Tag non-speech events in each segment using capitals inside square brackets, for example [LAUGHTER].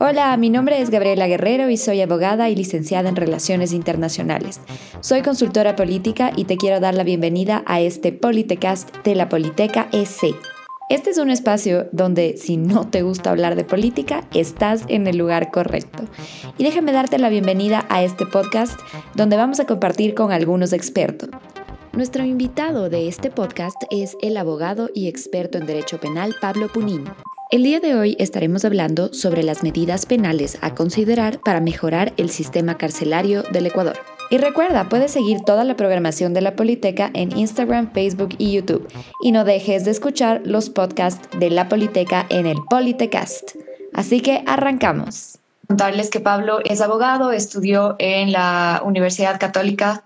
Hola, mi nombre es Gabriela Guerrero y soy abogada y licenciada en Relaciones Internacionales. Soy consultora política y te quiero dar la bienvenida a este Politecast de la Politeca EC. Este es un espacio donde si no te gusta hablar de política, estás en el lugar correcto. Y déjame darte la bienvenida a este podcast donde vamos a compartir con algunos expertos. Nuestro invitado de este podcast es el abogado y experto en Derecho Penal Pablo Punín. El día de hoy estaremos hablando sobre las medidas penales a considerar para mejorar el sistema carcelario del Ecuador. Y recuerda, puedes seguir toda la programación de la Politeca en Instagram, Facebook y YouTube. Y no dejes de escuchar los podcasts de la Politeca en el Politecast. Así que arrancamos. Contarles que Pablo es abogado, estudió en la Universidad Católica,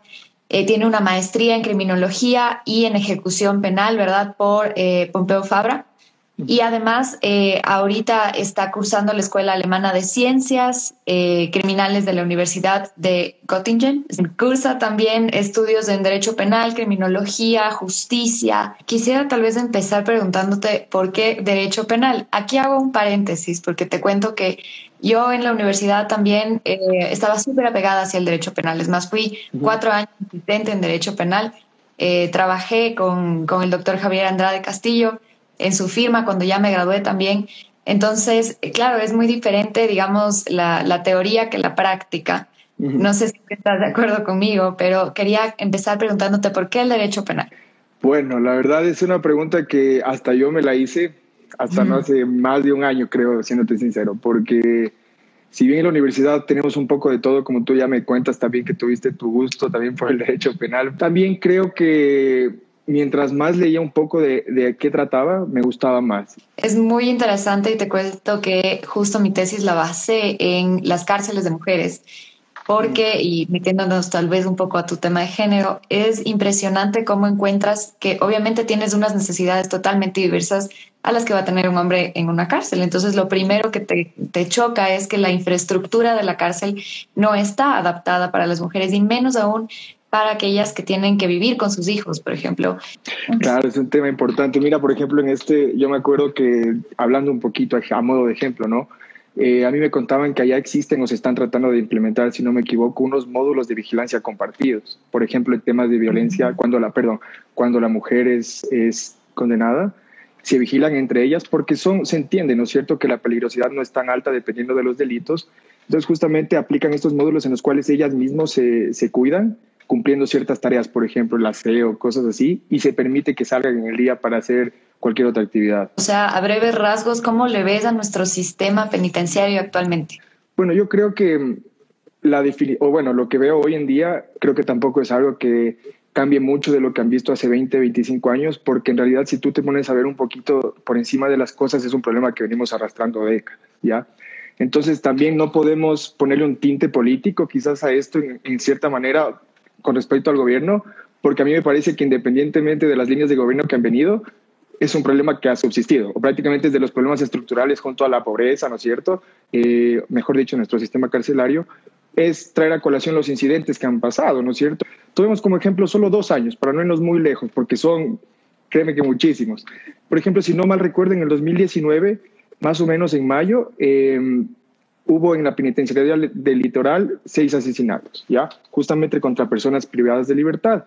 eh, tiene una maestría en criminología y en ejecución penal, ¿verdad? Por eh, Pompeo Fabra. Y además, eh, ahorita está cursando la Escuela Alemana de Ciencias eh, Criminales de la Universidad de Göttingen. Cursa también estudios en Derecho Penal, Criminología, Justicia. Quisiera tal vez empezar preguntándote por qué Derecho Penal. Aquí hago un paréntesis porque te cuento que yo en la universidad también eh, estaba súper apegada hacia el Derecho Penal. Es más, fui cuatro años asistente en Derecho Penal. trabajé con, con el doctor Javier Andrade Castillo en su firma cuando ya me gradué también. Entonces, claro, es muy diferente, digamos, la, teoría que la práctica. No sé si estás de acuerdo conmigo, pero quería empezar preguntándote por qué el derecho penal. Bueno, la verdad es una pregunta que hasta yo me la hice, hasta no hace más de un año, creo, siéndote sincero, porque si bien en la universidad tenemos un poco de todo, como tú ya me cuentas también que tuviste tu gusto también por el derecho penal, también creo que mientras más leía un poco de, de, qué trataba, me gustaba más. Es muy interesante y te cuento que justo mi tesis la basé en las cárceles de mujeres, porque, y metiéndonos tal vez un poco a tu tema de género, es impresionante cómo encuentras que obviamente tienes unas necesidades totalmente diversas a las que va a tener un hombre en una cárcel. Entonces, lo primero que te, te choca es que la infraestructura de la cárcel no está adaptada para las mujeres y menos aún para aquellas que tienen que vivir con sus hijos, por ejemplo. Claro, es un tema importante. Mira, por ejemplo, en este, yo me acuerdo que hablando un poquito a modo de ejemplo, ¿no? Eh, a mí me contaban que allá existen o se están tratando de implementar, si no me equivoco, unos módulos de vigilancia compartidos. Por ejemplo, en temas de violencia, cuando la, perdón, cuando la mujer es, es condenada, se vigilan entre ellas porque son, se entiende, ¿no es cierto?, que la peligrosidad no es tan alta dependiendo de los delitos. Entonces, justamente aplican estos módulos en los cuales ellas mismas se, se cuidan cumpliendo ciertas tareas, por ejemplo, el aseo, cosas así, y se permite que salgan en el día para hacer cualquier otra actividad. O sea, a breves rasgos, ¿cómo le ves a nuestro sistema penitenciario actualmente? Bueno, yo creo que la o bueno, lo que veo hoy en día, creo que tampoco es algo que cambie mucho de lo que han visto hace 20, 25 años, porque en realidad si tú te pones a ver un poquito por encima de las cosas, es un problema que venimos arrastrando décadas, ¿ya? Entonces también no podemos ponerle un tinte político quizás a esto en cierta manera, con respecto al gobierno, porque a mí me parece que independientemente de las líneas de gobierno que han venido, es un problema que ha subsistido, o prácticamente es de los problemas estructurales junto a la pobreza, ¿no es cierto? Eh, mejor dicho, nuestro sistema carcelario, es traer a colación los incidentes que han pasado, ¿no es cierto? Tuvimos como ejemplo solo dos años, para no irnos muy lejos, porque son, créeme que muchísimos. Por ejemplo, si no mal recuerdo, en el 2019, más o menos en mayo, eh, hubo en la penitenciaría del litoral seis asesinatos, ¿ya? Justamente contra personas privadas de libertad.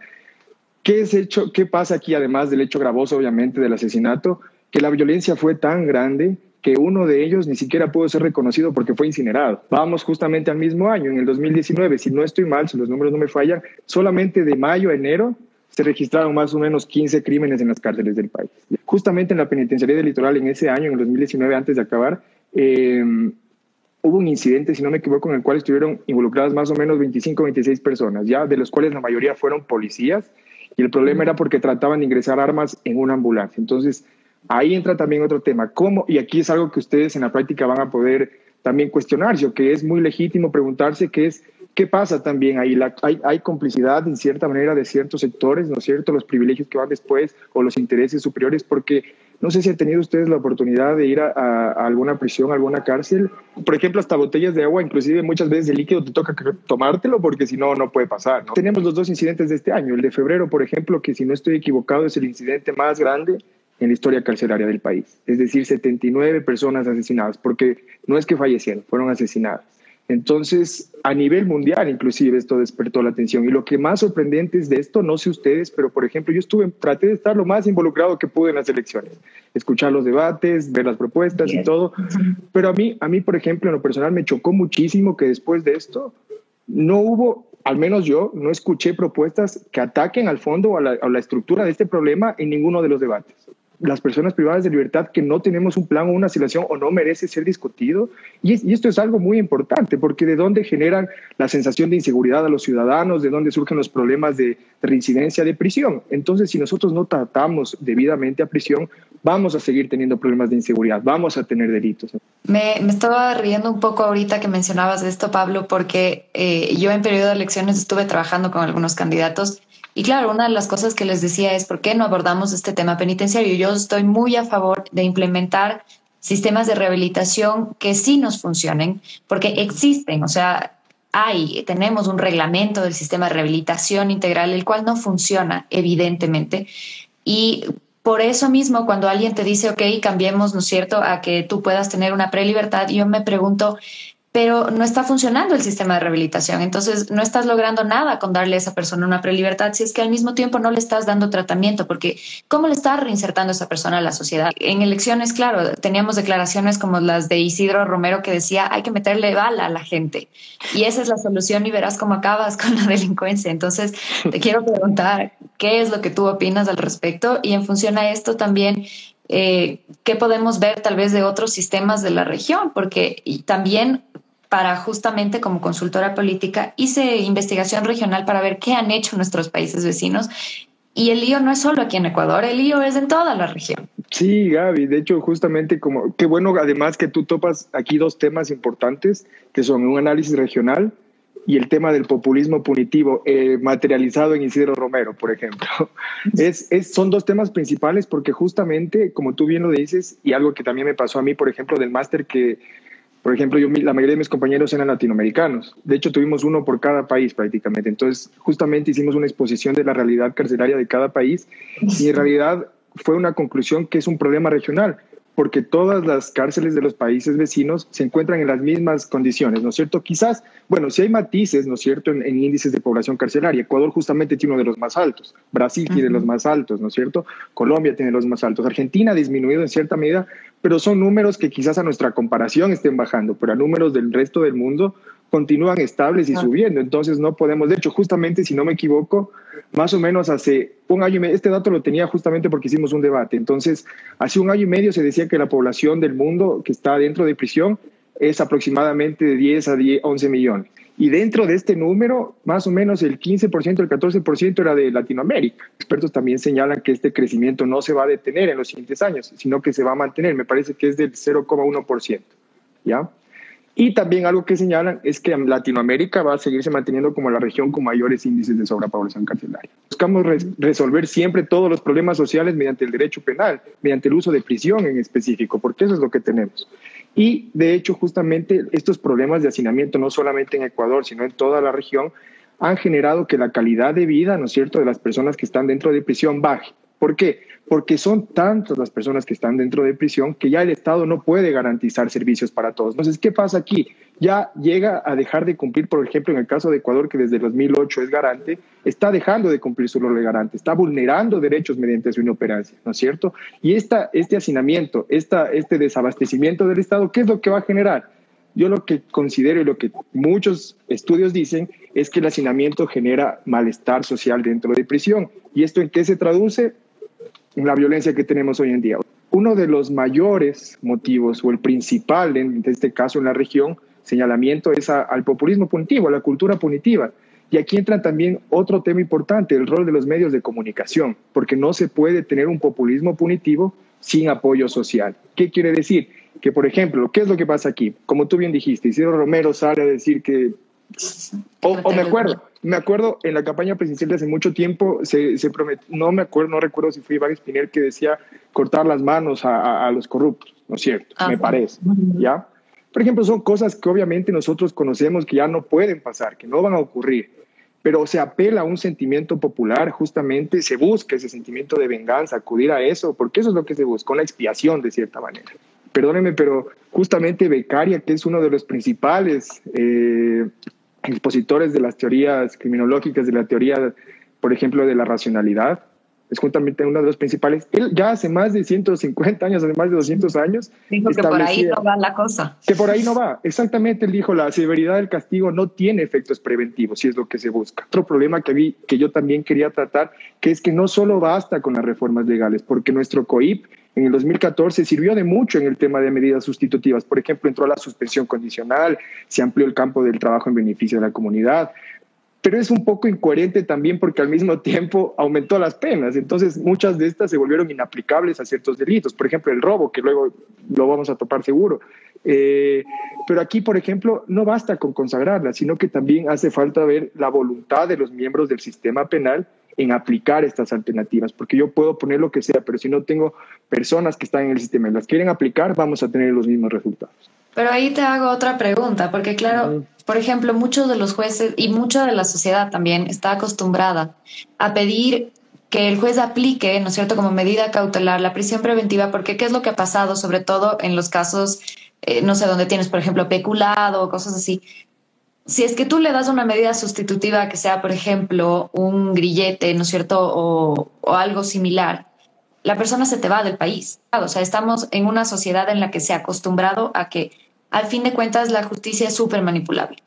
¿Qué, es hecho, ¿Qué pasa aquí, además del hecho gravoso, obviamente, del asesinato? Que la violencia fue tan grande que uno de ellos ni siquiera pudo ser reconocido porque fue incinerado. Vamos justamente al mismo año, en el 2019, si no estoy mal, si los números no me fallan, solamente de mayo a enero se registraron más o menos 15 crímenes en las cárceles del país. Justamente en la penitenciaría del litoral, en ese año, en el 2019, antes de acabar, eh, hubo un incidente, si no me equivoco, en el cual estuvieron involucradas más o menos 25 o 26 personas, ya de los cuales la mayoría fueron policías, y el problema era porque trataban de ingresar armas en una ambulancia. Entonces, ahí entra también otro tema, ¿cómo? Y aquí es algo que ustedes en la práctica van a poder también cuestionarse, o que es muy legítimo preguntarse, que es, ¿qué pasa también ahí? hay, hay complicidad, en cierta manera, de ciertos sectores, ¿no es cierto? Los privilegios que van después, o los intereses superiores, porque no sé si han tenido ustedes la oportunidad de ir a, alguna prisión, a alguna cárcel. Por ejemplo, hasta botellas de agua, inclusive muchas veces de líquido te toca tomártelo porque si no, no puede pasar. Tenemos los dos incidentes de este año. El de febrero, por ejemplo, que si no estoy equivocado es el incidente más grande en la historia carcelaria del país. Es decir, 79 personas asesinadas, porque no es que fallecieron, fueron asesinadas. Entonces, a nivel mundial, inclusive, esto despertó la atención. Y lo que más sorprendente es de esto, no sé ustedes, pero por ejemplo, yo estuve, traté de estar lo más involucrado que pude en las elecciones, escuchar los debates, ver las propuestas y todo. Pero a mí, a mí, por ejemplo, en lo personal, me chocó muchísimo que después de esto no hubo, al menos yo, no escuché propuestas que ataquen al fondo o a la, a la estructura de este problema en ninguno de los debates las personas privadas de libertad que no tenemos un plan o una situación o no merece ser discutido. Y, esto es algo muy importante porque de dónde generan la sensación de inseguridad a los ciudadanos, de dónde surgen los problemas de, reincidencia de prisión. Entonces, si nosotros no tratamos debidamente a prisión, vamos a seguir teniendo problemas de inseguridad, vamos a tener delitos. Me, estaba riendo un poco ahorita que mencionabas esto, Pablo, porque eh, yo en periodo de elecciones estuve trabajando con algunos candidatos y claro, una de las cosas que les decía es, ¿por qué no abordamos este tema penitenciario? Yo estoy muy a favor de implementar sistemas de rehabilitación que sí nos funcionen, porque existen, o sea, hay, tenemos un reglamento del sistema de rehabilitación integral, el cual no funciona, evidentemente. Y por eso mismo, cuando alguien te dice, ok, cambiemos, ¿no es cierto?, a que tú puedas tener una prelibertad, yo me pregunto, pero no está funcionando el sistema de rehabilitación. Entonces, no estás logrando nada con darle a esa persona una prelibertad si es que al mismo tiempo no le estás dando tratamiento, porque ¿cómo le estás reinsertando a esa persona a la sociedad? En elecciones, claro, teníamos declaraciones como las de Isidro Romero que decía hay que meterle bala a la gente y esa es la solución y verás cómo acabas [LAUGHS] con la delincuencia. Entonces, te quiero preguntar, ¿qué es lo que tú opinas al respecto? Y en función a esto también, eh, ¿qué podemos ver tal vez de otros sistemas de la región? Porque también para justamente como consultora política hice investigación regional para ver qué han hecho nuestros países vecinos. Y el lío no es solo aquí en Ecuador, el lío es en toda la región. Sí, Gaby, de hecho, justamente como, qué bueno además que tú topas aquí dos temas importantes, que son un análisis regional y el tema del populismo punitivo eh, materializado en Isidro Romero, por ejemplo. [LAUGHS] Es, es, son dos temas principales porque justamente, como tú bien lo dices, y algo que también me pasó a mí, por ejemplo, del máster que por ejemplo, yo, la mayoría de mis compañeros eran latinoamericanos. De hecho, tuvimos uno por cada país prácticamente. Entonces, justamente hicimos una exposición de la realidad carcelaria de cada país y en realidad fue una conclusión que es un problema regional porque todas las cárceles de los países vecinos se encuentran en las mismas condiciones, ¿no es cierto? Quizás, bueno, si hay matices, ¿no es cierto?, en, índices de población carcelaria. Ecuador justamente tiene uno de los más altos, Brasil tiene los más altos, ¿no es cierto? Colombia tiene los más altos, Argentina ha disminuido en cierta medida, pero son números que quizás a nuestra comparación estén bajando, pero a números del resto del mundo continúan estables y subiendo. Entonces no podemos, de hecho, justamente si no me equivoco, más o menos hace un año y medio, este dato lo tenía justamente porque hicimos un debate. Entonces, hace un año y medio se decía que la población del mundo que está dentro de prisión es aproximadamente de 10 a 10, 11 millones. Y dentro de este número, más o menos el 15%, el 14% era de Latinoamérica. Expertos también señalan que este crecimiento no se va a detener en los siguientes años, sino que se va a mantener. Me parece que es del 0,1%. ¿Ya? Y también algo que señalan es que Latinoamérica va a seguirse manteniendo como la región con mayores índices de sobrepoblación carcelaria. Buscamos resolver siempre todos los problemas sociales mediante el derecho penal, mediante el uso de prisión en específico, porque eso es lo que tenemos. Y de hecho, justamente estos problemas de hacinamiento, no solamente en Ecuador, sino en toda la región, han generado que la calidad de vida, ¿no es cierto?, de las personas que están dentro de prisión baje. ¿Por qué? Porque son tantas las personas que están dentro de prisión que ya el Estado no puede garantizar servicios para todos. Entonces, ¿qué pasa aquí? Ya llega a dejar de cumplir, por ejemplo, en el caso de Ecuador, que desde 2008 es garante, está dejando de cumplir su rol de garante, está vulnerando derechos mediante su inoperancia, ¿no es cierto? Y esta, este hacinamiento, esta, este desabastecimiento del Estado, ¿qué es lo que va a generar? Yo lo que considero y lo que muchos estudios dicen es que el hacinamiento genera malestar social dentro de prisión. ¿Y esto en qué se traduce? La violencia que tenemos hoy en día. Uno de los mayores motivos, o el principal en este caso en la región, señalamiento es al populismo punitivo, a la cultura punitiva. Y aquí entra también otro tema importante, el rol de los medios de comunicación, porque no se puede tener un populismo punitivo sin apoyo social. ¿Qué quiere decir? Que, por ejemplo, ¿qué es lo que pasa aquí? Como tú bien dijiste, Isidro Romero sale a decir que... o me acuerdo, me acuerdo en la campaña presidencial de hace mucho tiempo, se, se prometió, no me acuerdo, no recuerdo si fue Iván Espinel que decía cortar las manos a, a, los corruptos, ¿no es cierto? Me parece, ¿ya? Por ejemplo, son cosas que obviamente nosotros conocemos que ya no pueden pasar, que no van a ocurrir. pero se apela a un sentimiento popular, justamente se busca ese sentimiento de venganza, acudir a eso, porque eso es lo que se busca, una expiación de cierta manera. Perdónenme, pero justamente Becaria, que es uno de los principales eh, expositores de las teorías criminológicas, de la teoría, por ejemplo, de la racionalidad, es justamente uno de los principales. Él ya hace más de 150 años, hace más de 200 años. Dijo que por ahí no va la cosa. Que por ahí no va. Exactamente, él dijo, la severidad del castigo no tiene efectos preventivos, si es lo que se busca. Otro problema que, vi, que yo también quería tratar, que es que no solo basta con las reformas legales, porque nuestro COIP en el 2014 sirvió de mucho en el tema de medidas sustitutivas. Por ejemplo, entró la suspensión condicional, se amplió el campo del trabajo en beneficio de la comunidad, pero es un poco incoherente también porque al mismo tiempo aumentó las penas. Entonces, muchas de estas se volvieron inaplicables a ciertos delitos. Por ejemplo, el robo, que luego lo vamos a topar seguro. Eh, pero aquí, por ejemplo, no basta con consagrarla, sino que también hace falta ver la voluntad de los miembros del sistema penal en aplicar estas alternativas, porque yo puedo poner lo que sea, pero si no tengo personas que están en el sistema y las quieren aplicar, vamos a tener los mismos resultados. Pero ahí te hago otra pregunta, porque claro, por ejemplo, muchos de los jueces y mucha de la sociedad también está acostumbrada a pedir que el juez aplique, ¿no es cierto?, como medida cautelar la prisión preventiva, porque ¿qué es lo que ha pasado, sobre todo en los casos, eh, no sé, donde tienes, por ejemplo, peculado o cosas así? Si es que tú le das una medida sustitutiva que sea, por ejemplo, un grillete, ¿no es cierto?, o, o algo similar, la persona se te va del país. O sea, estamos en una sociedad en la que se ha acostumbrado a que al fin de cuentas la justicia es súper manipulable.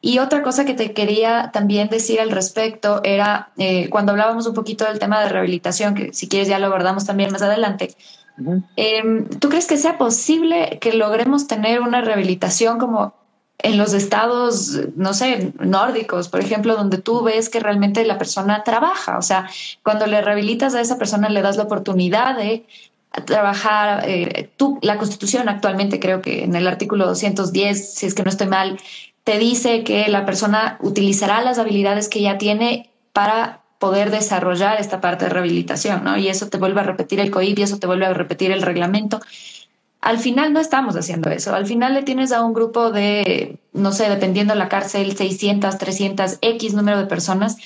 Y otra cosa que te quería también decir al respecto era eh, cuando hablábamos un poquito del tema de rehabilitación, que si quieres ya lo abordamos también más adelante. Em, ¿Tú crees que sea posible que logremos tener una rehabilitación como en los estados, no sé, nórdicos, por ejemplo, donde tú ves que realmente la persona trabaja? O sea, cuando le rehabilitas a esa persona le das la oportunidad de trabajar, eh, tú, la Constitución actualmente creo que en el artículo 210, si es que no estoy mal, te dice que la persona utilizará las habilidades que ya tiene para poder desarrollar esta parte de rehabilitación, ¿no? Y eso te vuelve a repetir el COIP y eso te vuelve a repetir el reglamento. Al final no estamos haciendo eso. Al final le tienes a un grupo de, no sé, dependiendo de la cárcel, 600, 300, X número de personas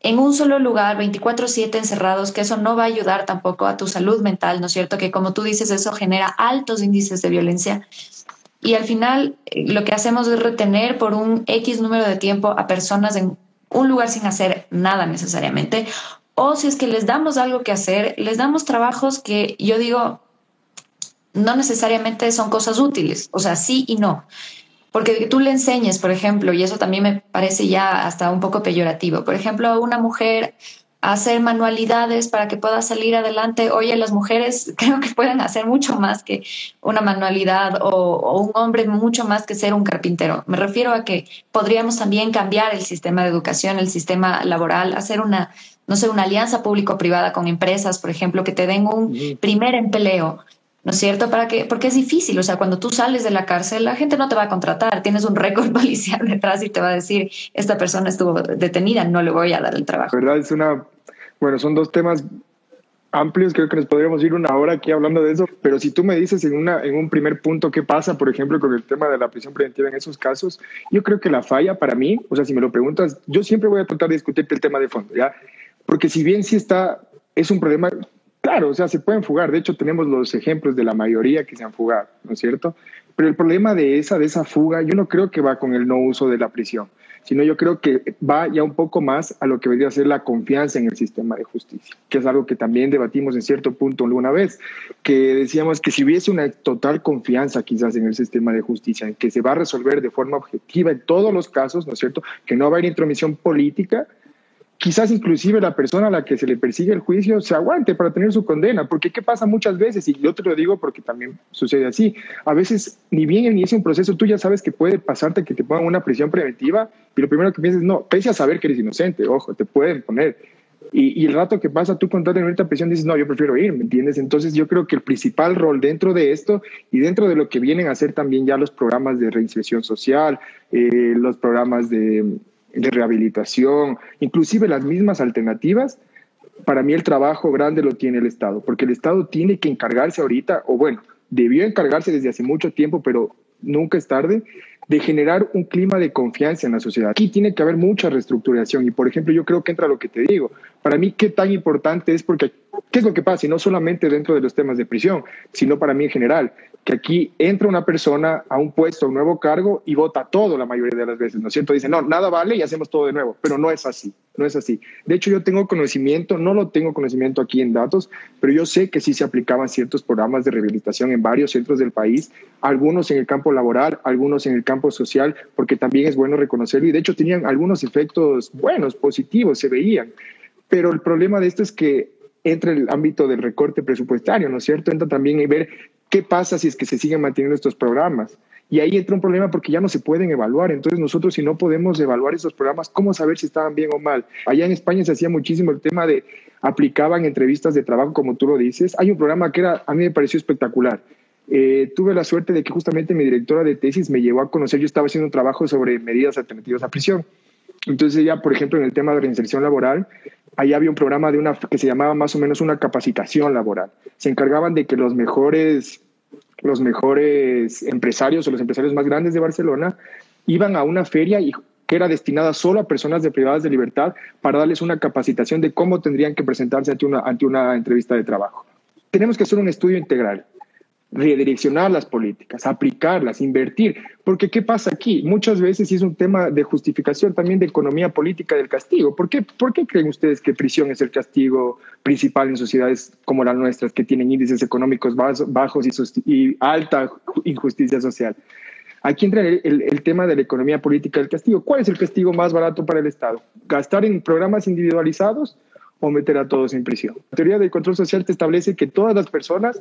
en un solo lugar, 24/7 encerrados, que eso no va a ayudar tampoco a tu salud mental, ¿no es cierto? Que como tú dices, eso genera altos índices de violencia. Y al final eh, lo que hacemos es retener por un X número de tiempo a personas en un lugar sin hacer nada necesariamente. O si es que les damos algo que hacer, les damos trabajos que yo digo, no necesariamente son cosas útiles, o sea, sí y no. Porque tú le enseñes, por ejemplo, y eso también me parece ya hasta un poco peyorativo, por ejemplo, a una mujer a hacer manualidades para que pueda salir adelante. Oye, las mujeres [LAUGHS] creo que pueden hacer mucho más que una manualidad o, o, un hombre mucho más que ser un carpintero. Me refiero a que podríamos también cambiar el sistema de educación, el sistema laboral, hacer una, no sé, una alianza público-privada con empresas, por ejemplo, que te den un primer empleo ¿no es cierto? Para que, porque es difícil, o sea, cuando tú sales de la cárcel, la gente no te va a contratar, tienes un récord [LAUGHS] policial detrás y te va a decir, esta persona estuvo detenida, no le voy a dar el trabajo. ¿Verdad? Es una, bueno, son dos temas amplios, creo que nos podríamos ir una hora aquí hablando de eso, pero si tú me dices en, una, en un primer punto qué pasa, por ejemplo, con el tema de la prisión preventiva en esos casos, yo creo que la falla para mí, o sea, si me lo preguntas, yo siempre voy a tratar de discutirte el tema de fondo, ¿ya? Porque si bien sí está, es un problema Claro, o sea, se pueden fugar. De hecho, tenemos los ejemplos de la mayoría que se han fugado, ¿no es cierto? Pero el problema de esa, de esa fuga, yo no creo que va con el no uso de la prisión, sino yo creo que va ya un poco más a lo que debería ser la confianza en el sistema de justicia, que es algo que también debatimos en cierto punto alguna vez, que decíamos que si hubiese una total confianza quizás en el sistema de justicia, en que se va a resolver de forma objetiva en todos los casos, ¿no es cierto? Que no va a haber intromisión política, quizás inclusive la persona a la que se le persigue el juicio se aguante para tener su condena, porque ¿qué pasa muchas veces? Y yo te lo digo porque también sucede así. A veces, ni bien inicia un proceso, tú ya sabes que puede pasarte que te pongan una prisión preventiva y lo primero que piensas, no, pese a saber que eres inocente, ojo, te pueden poner. Y, el rato que pasa tú con en ahorita prisión dices, no, yo prefiero ir, ¿me entiendes? Entonces yo creo que el principal rol dentro de esto y dentro de lo que vienen a ser también ya los programas de reinserción social, eh, los programas de de rehabilitación, inclusive las mismas alternativas, para mí el trabajo grande lo tiene el Estado, porque el Estado tiene que encargarse ahorita, o bueno, debió encargarse desde hace mucho tiempo, pero nunca es tarde, de generar un clima de confianza en la sociedad. Aquí tiene que haber mucha reestructuración y, por ejemplo, yo creo que entra lo que te digo. Para mí, qué tan importante es porque, ¿qué es lo que pasa? Y no solamente dentro de los temas de prisión, sino para mí en general que aquí entra una persona a un puesto, a un nuevo cargo y vota todo la mayoría de las veces, ¿no es cierto? Dicen, no, nada vale y hacemos todo de nuevo, pero no es así, no es así. De hecho, yo tengo conocimiento, no lo tengo conocimiento aquí en datos, pero yo sé que sí se aplicaban ciertos programas de rehabilitación en varios centros del país, algunos en el campo laboral, algunos en el campo social, porque también es bueno reconocerlo y de hecho tenían algunos efectos buenos, positivos, se veían. Pero el problema de esto es que entra el ámbito del recorte presupuestario, ¿no es cierto? Entra también en ver ¿Qué pasa si es que se siguen manteniendo estos programas? Y ahí entra un problema porque ya no se pueden evaluar. Entonces nosotros si no podemos evaluar esos programas, ¿cómo saber si estaban bien o mal? Allá en España se hacía muchísimo el tema de aplicaban entrevistas de trabajo, como tú lo dices. Hay un programa que era, a mí me pareció espectacular. Eh, tuve la suerte de que justamente mi directora de tesis me llevó a conocer, yo estaba haciendo un trabajo sobre medidas alternativas a prisión. Entonces ya, por ejemplo, en el tema de reinserción laboral, ahí había un programa de una, que se llamaba más o menos una capacitación laboral. Se encargaban de que los mejores, los mejores empresarios o los empresarios más grandes de Barcelona iban a una feria y que era destinada solo a personas de privadas de libertad para darles una capacitación de cómo tendrían que presentarse ante una, ante una entrevista de trabajo. Tenemos que hacer un estudio integral redireccionar las políticas, aplicarlas, invertir. Porque ¿qué pasa aquí? Muchas veces es un tema de justificación también de economía política del castigo. ¿Por qué, ¿Por qué creen ustedes que prisión es el castigo principal en sociedades como las nuestras, que tienen índices económicos bajos y, alta injusticia social? Aquí entra el, el, tema de la economía política del castigo. ¿Cuál es el castigo más barato para el Estado? ¿Gastar en programas individualizados o meter a todos en prisión? La teoría del control social te establece que todas las personas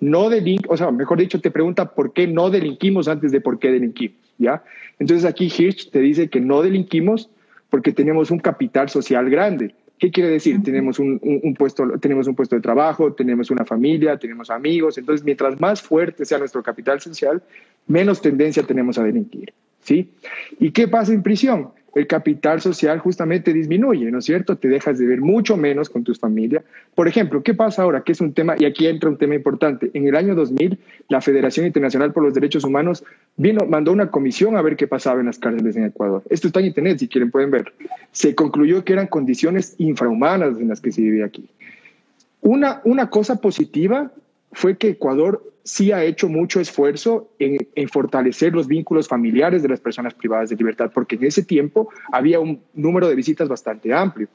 no delinquimos, o sea, mejor dicho, te pregunta por qué no delinquimos antes de por qué delinquimos, ¿ya? Entonces aquí Hirsch te dice que no delinquimos porque tenemos un capital social grande. ¿Qué quiere decir? Tenemos un, puesto, tenemos un puesto de trabajo, tenemos una familia, tenemos amigos. Entonces, mientras más fuerte sea nuestro capital social, menos tendencia tenemos a delinquir. ¿sí? ¿Y qué pasa en prisión? El capital social justamente disminuye, ¿no es cierto? Te dejas de ver mucho menos con tus familias. Por ejemplo, ¿qué pasa ahora? Que es un tema, y aquí entra un tema importante. En el año 2000, la Federación Internacional por los Derechos Humanos vino, mandó una comisión a ver qué pasaba en las cárceles en Ecuador. Esto está en internet, si quieren pueden ver. Se concluyó que eran condiciones infrahumanas en las que se vivía aquí. Una, una cosa positiva fue que Ecuador sí ha hecho mucho esfuerzo en, fortalecer los vínculos familiares de las personas privadas de libertad, porque en ese tiempo había un número de visitas bastante amplio.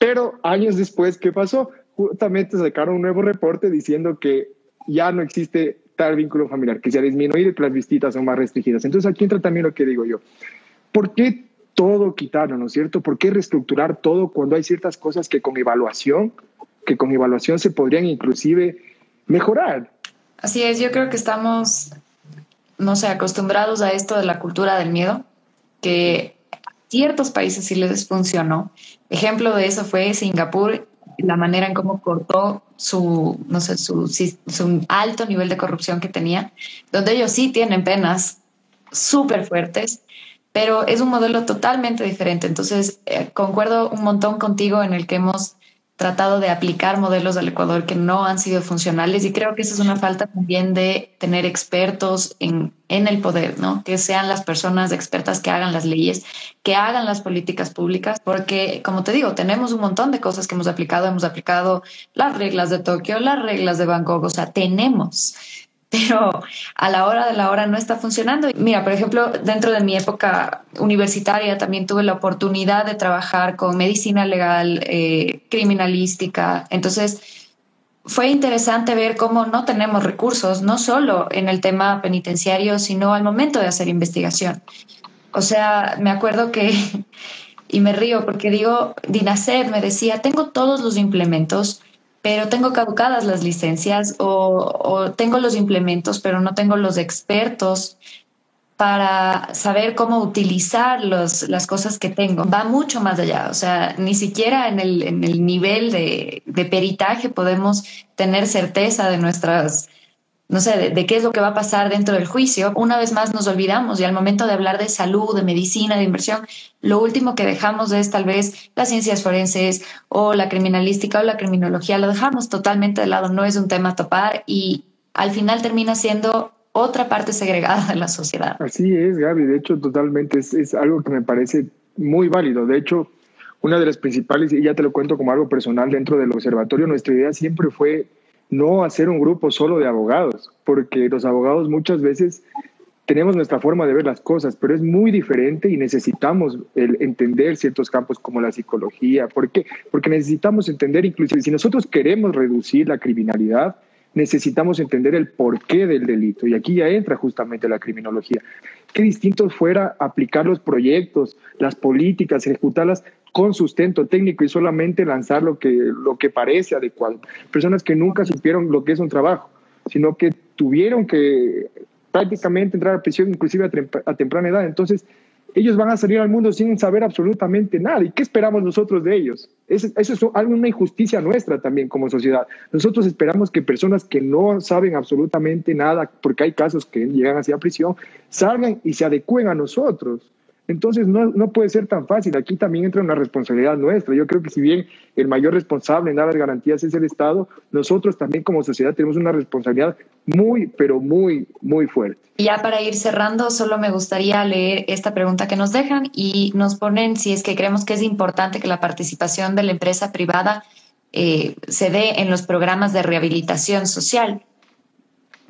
Pero años después, ¿qué pasó? Justamente sacaron un nuevo reporte diciendo que ya no existe tal vínculo familiar, que se ha disminuido y que las visitas son más restringidas. Entonces aquí entra también lo que digo yo. ¿Por qué todo quitarlo, no es cierto? ¿Por qué reestructurar todo cuando hay ciertas cosas que con evaluación, que con evaluación se podrían inclusive mejorar? Así es, yo creo que estamos, no sé, acostumbrados a esto de la cultura del miedo, que ciertos países sí les funcionó. Ejemplo de eso fue Singapur, la manera en cómo cortó su, no sé, su, su alto nivel de corrupción que tenía, donde ellos sí tienen penas súper fuertes, pero es un modelo totalmente diferente. Entonces, eh, concuerdo un montón contigo en el que hemos tratado de aplicar modelos del Ecuador que no han sido funcionales y creo que esa es una falta también de tener expertos en, en el poder, ¿no? Que sean las personas expertas que hagan las leyes, que hagan las políticas públicas, porque como te digo, tenemos un montón de cosas que hemos aplicado, hemos aplicado las reglas de Tokio, las reglas de Bangkok, o sea, tenemos pero a la hora de la hora no está funcionando. Mira, por ejemplo, dentro de mi época universitaria también tuve la oportunidad de trabajar con medicina legal, eh, criminalística. Entonces, fue interesante ver cómo no tenemos recursos, no solo en el tema penitenciario, sino al momento de hacer investigación. O sea, me acuerdo que, [LAUGHS] y me río porque digo, Dinacet me decía, tengo todos los implementos, pero tengo caducadas las licencias o, tengo los implementos, pero no tengo los expertos para saber cómo utilizar los, las cosas que tengo. Va mucho más allá, o sea, ni siquiera en el, en el nivel de, de peritaje podemos tener certeza de nuestras no sé, de, qué es lo que va a pasar dentro del juicio, una vez más nos olvidamos y al momento de hablar de salud, de medicina, de inversión, lo último que dejamos es tal vez las ciencias forenses o la criminalística o la criminología, lo dejamos totalmente de lado, no es un tema a topar y al final termina siendo otra parte segregada de la sociedad. Así es, Gaby. De hecho, totalmente es, es algo que me parece muy válido. De hecho, una de las principales, y ya te lo cuento como algo personal dentro del observatorio, nuestra idea siempre fue no hacer un grupo solo de abogados, porque los abogados muchas veces tenemos nuestra forma de ver las cosas, pero es muy diferente y necesitamos el entender ciertos campos como la psicología. ¿Por qué? Porque necesitamos entender, inclusive, si nosotros queremos reducir la criminalidad, necesitamos entender el porqué del delito. Y aquí ya entra justamente la criminología. Qué distinto fuera aplicar los proyectos, las políticas, ejecutarlas con sustento técnico y solamente lanzar lo que, lo que parece adecuado. Personas que nunca supieron lo que es un trabajo, sino que tuvieron que prácticamente entrar a prisión inclusive a, temprana edad. Entonces, ellos van a salir al mundo sin saber absolutamente nada. ¿Y qué esperamos nosotros de ellos? Eso, es una injusticia nuestra también como sociedad. Nosotros esperamos que personas que no saben absolutamente nada, porque hay casos que llegan hacia prisión, salgan y se adecúen a nosotros. Entonces no, no, puede ser tan fácil. Aquí también entra una responsabilidad nuestra. Yo creo que si bien el mayor responsable en dar las garantías es el Estado, nosotros también como sociedad tenemos una responsabilidad muy, pero muy, muy fuerte. Ya para ir cerrando, solo me gustaría leer esta pregunta que nos dejan y nos ponen si es que creemos que es importante que la participación de la empresa privada eh, se dé en los programas de rehabilitación social.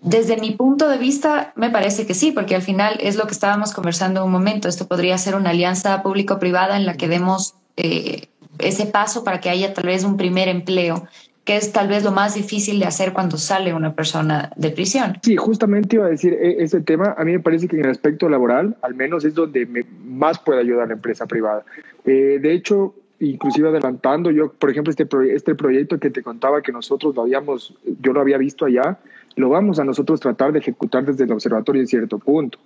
Desde mi punto de vista, me parece que sí, porque al final es lo que estábamos conversando un momento. Esto podría ser una alianza público-privada en la que demos eh, ese paso para que haya tal vez un primer empleo, que es tal vez lo más difícil de hacer cuando sale una persona de prisión. Sí, justamente iba a decir e, ese tema. A mí me parece que en el aspecto laboral, al menos, es donde más puede ayudar la empresa privada. Eh, de hecho, inclusive adelantando, yo, por ejemplo, este, este proyecto que te contaba que nosotros lo habíamos, yo lo había visto allá, lo vamos a nosotros tratar de ejecutar desde el observatorio en cierto punto.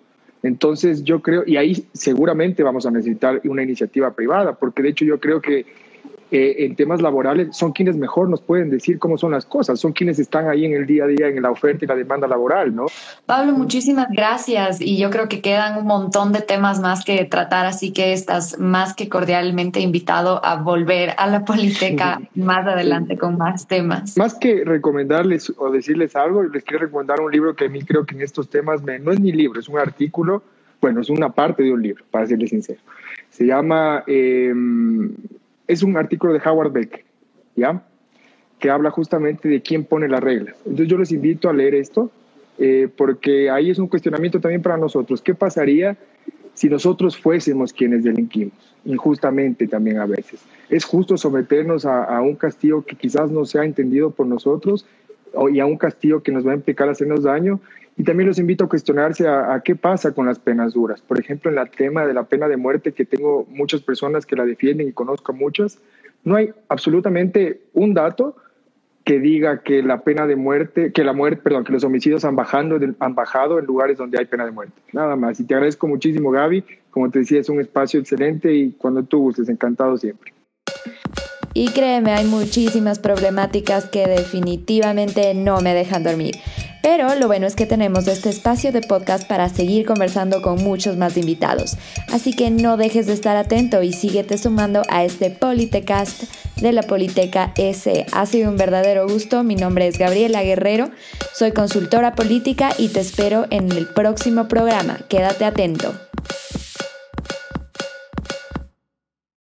Entonces yo creo, y ahí seguramente vamos a necesitar una iniciativa privada, porque de hecho yo creo que eh, en temas laborales son quienes mejor nos pueden decir cómo son las cosas, son quienes están ahí en el día a día en la oferta y la demanda laboral, ¿no? Pablo, muchísimas gracias y yo creo que quedan un montón de temas más que tratar, así que estás más que cordialmente invitado a volver a la Politeca [LAUGHS] más adelante con más temas. Más que recomendarles o decirles algo, les quiero recomendar un libro que a mí creo que en estos temas me, no es mi libro, es un artículo, bueno, es una parte de un libro, para serles sincero. Se llama... Eh, es un artículo de Howard Beck, ¿ya? Que habla justamente de quién pone las reglas. Entonces yo les invito a leer esto, eh, porque ahí es un cuestionamiento también para nosotros. ¿Qué pasaría si nosotros fuésemos quienes delinquimos? Injustamente también a veces. ¿Es justo someternos a, un castigo que quizás no sea entendido por nosotros y a un castigo que nos va a implicar hacernos daño? Y también los invito a cuestionarse a, qué pasa con las penas duras. Por ejemplo, en el tema de la pena de muerte, que tengo muchas personas que la defienden y conozco muchas, no hay absolutamente un dato que diga que la pena de muerte, que la muerte, perdón, que los homicidios han, bajando, han bajado en lugares donde hay pena de muerte. Nada más. Y te agradezco muchísimo, Gaby. Como te decía, es un espacio excelente y cuando tú gustes, encantado siempre. Y créeme, hay muchísimas problemáticas que definitivamente no me dejan dormir. Pero lo bueno es que tenemos este espacio de podcast para seguir conversando con muchos más invitados. Así que no dejes de estar atento y síguete sumando a este Politecast de la Politeca S. Ha sido un verdadero gusto. Mi nombre es Gabriela Guerrero. Soy consultora política y te espero en el próximo programa. Quédate atento.